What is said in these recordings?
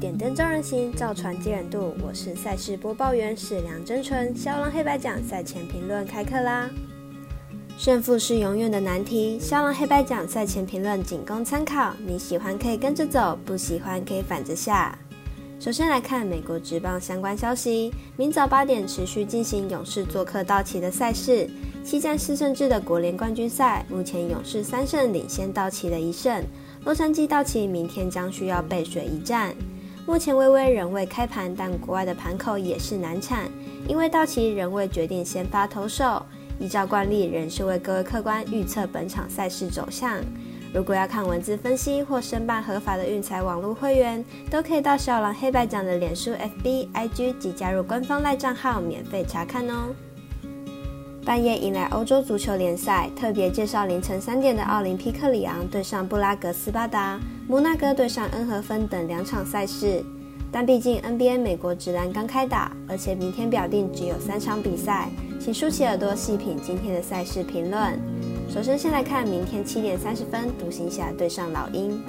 点灯照人行，造船接人度。我是赛事播报员史梁真纯。肖郎黑白奖赛前评论开课啦！胜负是永远的难题，肖郎黑白奖赛前评论仅供参考。你喜欢可以跟着走，不喜欢可以反着下。首先来看美国职棒相关消息，明早八点持续进行勇士做客道奇的赛事，七战四胜制的国联冠军赛，目前勇士三胜领先道奇的一胜。洛杉矶道奇明天将需要背水一战。目前微微仍未开盘，但国外的盘口也是难产，因为道奇仍未决定先发投手。依照惯例，仍是为各位客官预测本场赛事走向。如果要看文字分析或申办合法的运财网络会员，都可以到小狼黑白奖的脸书、FB、IG 及加入官方赖账号免费查看哦。半夜迎来欧洲足球联赛，特别介绍凌晨三点的奥林匹克里昂对上布拉格斯巴达、摩纳哥对上恩和芬等两场赛事。但毕竟 NBA 美国直篮刚开打，而且明天表定只有三场比赛，请竖起耳朵细品今天的赛事评论。首先，先来看明天七点三十分，独行侠对上老鹰。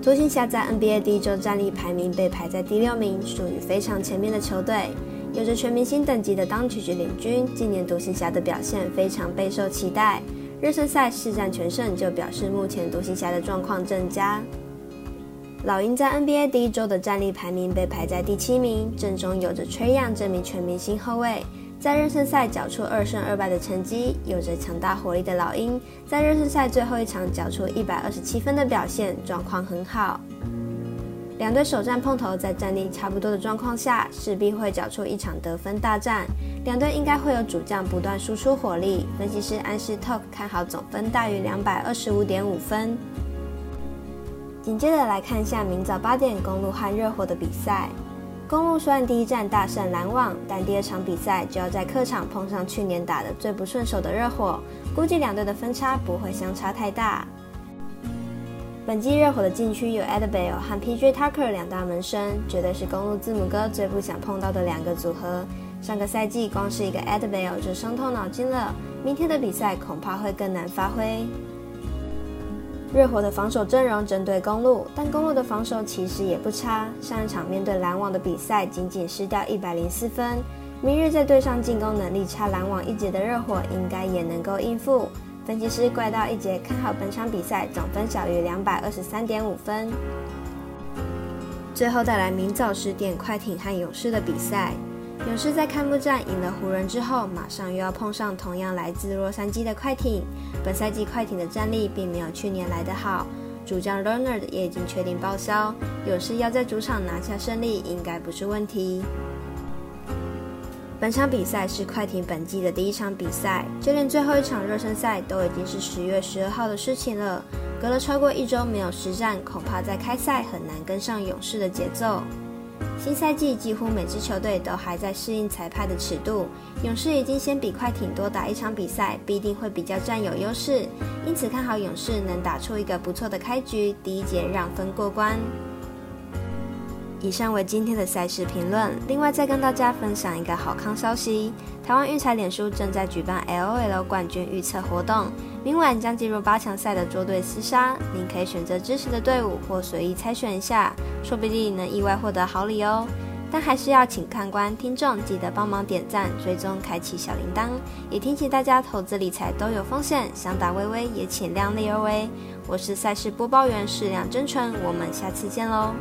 独行侠在 NBA 第一周战力排名被排在第六名，属于非常前面的球队，有着全明星等级的当曲局领军。今年独行侠的表现非常备受期待，热身赛四战全胜，就表示目前独行侠的状况正佳。老鹰在 NBA 第一周的战力排名被排在第七名，阵中有着吹样这名全明星后卫。在热身赛缴出二胜二败的成绩，有着强大火力的老鹰，在热身赛最后一场缴出一百二十七分的表现，状况很好。两队首战碰头，在战力差不多的状况下，势必会缴出一场得分大战。两队应该会有主将不断输出火力。分析师安士 Talk 看好总分大于两百二十五点五分。紧接着来看一下明早八点公路和热火的比赛。公路虽然第一战大胜篮网，但第二场比赛就要在客场碰上去年打的最不顺手的热火，估计两队的分差不会相差太大。本季热火的禁区有 Adbell 和 PJ Tucker 两大门生，绝对是公路字母哥最不想碰到的两个组合。上个赛季光是一个 Adbell 就伤透脑筋了，明天的比赛恐怕会更难发挥。热火的防守阵容针对公路，但公路的防守其实也不差。上一场面对篮网的比赛，仅仅失掉一百零四分。明日在对上进攻能力差篮网一截的热火，应该也能够应付。分析师怪盗一节看好本场比赛总分小于两百二十三点五分。最后带来明早十点快艇和勇士的比赛。勇士在开幕战赢了湖人之后，马上又要碰上同样来自洛杉矶的快艇。本赛季快艇的战力并没有去年来得好，主将 Leonard 也已经确定报销，勇士要在主场拿下胜利应该不是问题。本场比赛是快艇本季的第一场比赛，就连最后一场热身赛都已经是十月十二号的事情了，隔了超过一周没有实战，恐怕在开赛很难跟上勇士的节奏。新赛季几乎每支球队都还在适应裁判的尺度，勇士已经先比快艇多打一场比赛，必定会比较占有优势，因此看好勇士能打出一个不错的开局，第一节让分过关。以上为今天的赛事评论，另外再跟大家分享一个好康消息：台湾育才脸书正在举办 LOL 冠军预测活动，明晚将进入八强赛的捉对厮杀，您可以选择支持的队伍或随意猜选一下，说不定能意外获得好礼哦。但还是要请看官、听众记得帮忙点赞、追踪、开启小铃铛，也提醒大家投资理财都有风险，想打微微也请量力而为。我是赛事播报员，适量真纯，我们下次见喽。